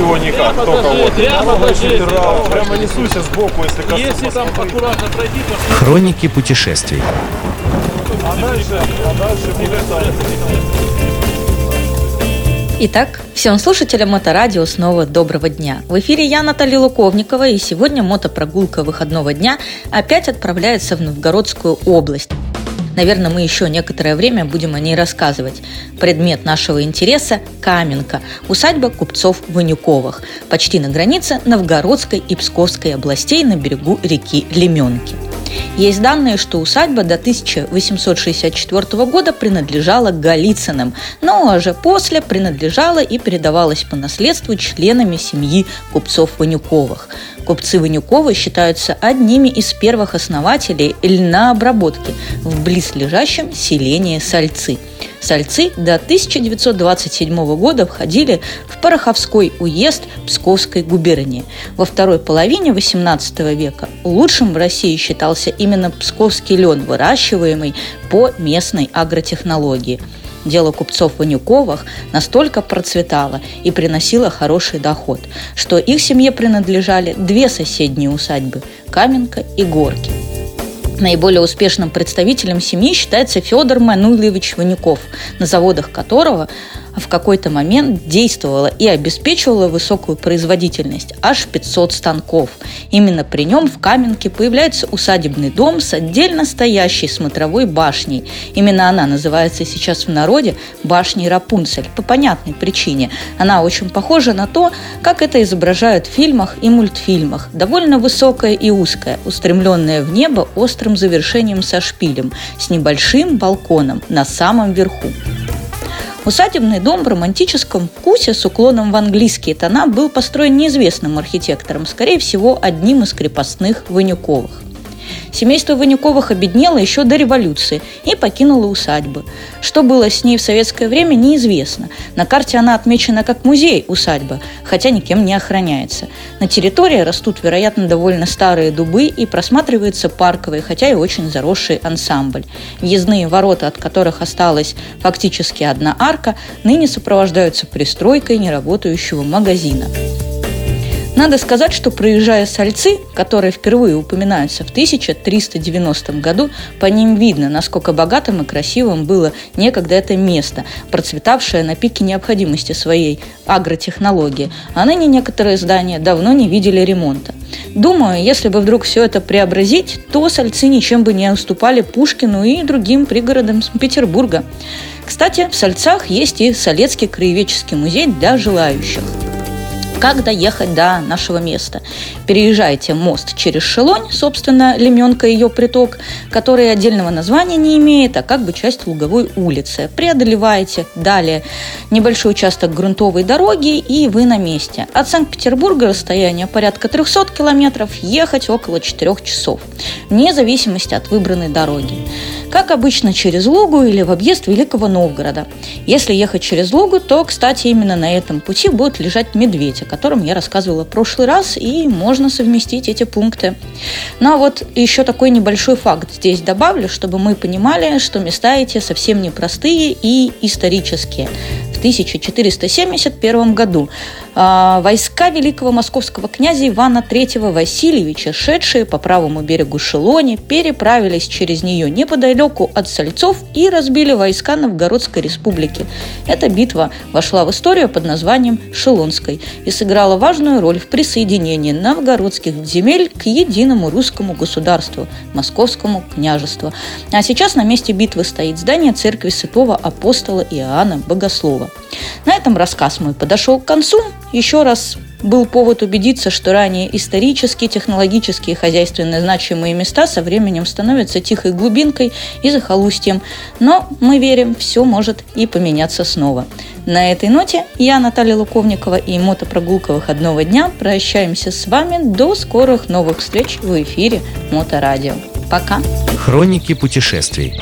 его никак, только вот. Прямо, прямо несуся сбоку, если коснусь. Если там аккуратно пройти, то Хроники путешествий. А дальше, а дальше. Итак, всем слушателям Моторадио снова доброго дня. В эфире я, Наталья Луковникова, и сегодня мотопрогулка выходного дня опять отправляется в Новгородскую область. Наверное, мы еще некоторое время будем о ней рассказывать. Предмет нашего интереса – Каменка, усадьба купцов Ванюковых, почти на границе Новгородской и Псковской областей на берегу реки Леменки. Есть данные, что усадьба до 1864 года принадлежала Голицыным, но уже после принадлежала и передавалась по наследству членами семьи купцов Ванюковых. Купцы Ванюковы считаются одними из первых основателей льнообработки в близлежащем селении Сальцы – Сальцы до 1927 года входили в Пороховской уезд Псковской губернии. Во второй половине XVIII века лучшим в России считался именно псковский лен, выращиваемый по местной агротехнологии. Дело купцов Ванюковых настолько процветало и приносило хороший доход, что их семье принадлежали две соседние усадьбы – Каменка и Горки – Наиболее успешным представителем семьи считается Федор Мануилович Ванюков, на заводах которого в какой-то момент действовала и обеспечивала высокую производительность, аж 500 станков. Именно при нем в Каменке появляется усадебный дом с отдельно стоящей смотровой башней. Именно она называется сейчас в народе башней Рапунцель по понятной причине. Она очень похожа на то, как это изображают в фильмах и мультфильмах. Довольно высокая и узкая, устремленная в небо острым завершением со шпилем, с небольшим балконом на самом верху. Усадебный дом в романтическом вкусе с уклоном в английские тона был построен неизвестным архитектором, скорее всего, одним из крепостных Ванюковых. Семейство Ванюковых обеднело еще до революции и покинуло усадьбы. Что было с ней в советское время, неизвестно. На карте она отмечена как музей усадьба, хотя никем не охраняется. На территории растут, вероятно, довольно старые дубы и просматривается парковый, хотя и очень заросший ансамбль. Въездные ворота, от которых осталась фактически одна арка, ныне сопровождаются пристройкой неработающего магазина. Надо сказать, что проезжая сальцы, которые впервые упоминаются в 1390 году, по ним видно, насколько богатым и красивым было некогда это место, процветавшее на пике необходимости своей агротехнологии, а ныне некоторые здания давно не видели ремонта. Думаю, если бы вдруг все это преобразить, то сальцы ничем бы не уступали Пушкину и другим пригородам Петербурга. Кстати, в Сальцах есть и Солецкий краеведческий музей для желающих как доехать до нашего места. Переезжаете мост через Шелонь, собственно, Леменка ее приток, который отдельного названия не имеет, а как бы часть Луговой улицы. Преодолеваете далее небольшой участок грунтовой дороги, и вы на месте. От Санкт-Петербурга расстояние порядка 300 километров, ехать около 4 часов, вне зависимости от выбранной дороги как обычно через Лугу или в объезд Великого Новгорода. Если ехать через Лугу, то, кстати, именно на этом пути будет лежать медведь, о котором я рассказывала в прошлый раз, и можно совместить эти пункты. Ну а вот еще такой небольшой факт здесь добавлю, чтобы мы понимали, что места эти совсем непростые и исторические. В 1471 году а, войска великого московского князя Ивана III Васильевича, шедшие по правому берегу Шелони, переправились через нее неподалеку от Сальцов и разбили войска Новгородской республики. Эта битва вошла в историю под названием Шелонской и сыграла важную роль в присоединении новгородских земель к единому русскому государству – Московскому княжеству. А сейчас на месте битвы стоит здание церкви святого апостола Иоанна Богослова. На этом рассказ мой подошел к концу. Еще раз был повод убедиться, что ранее исторические, технологические и хозяйственно значимые места со временем становятся тихой глубинкой и захолустьем. Но мы верим, все может и поменяться снова. На этой ноте я, Наталья Луковникова и мотопрогулка выходного дня прощаемся с вами до скорых новых встреч в эфире Моторадио. Пока! Хроники путешествий.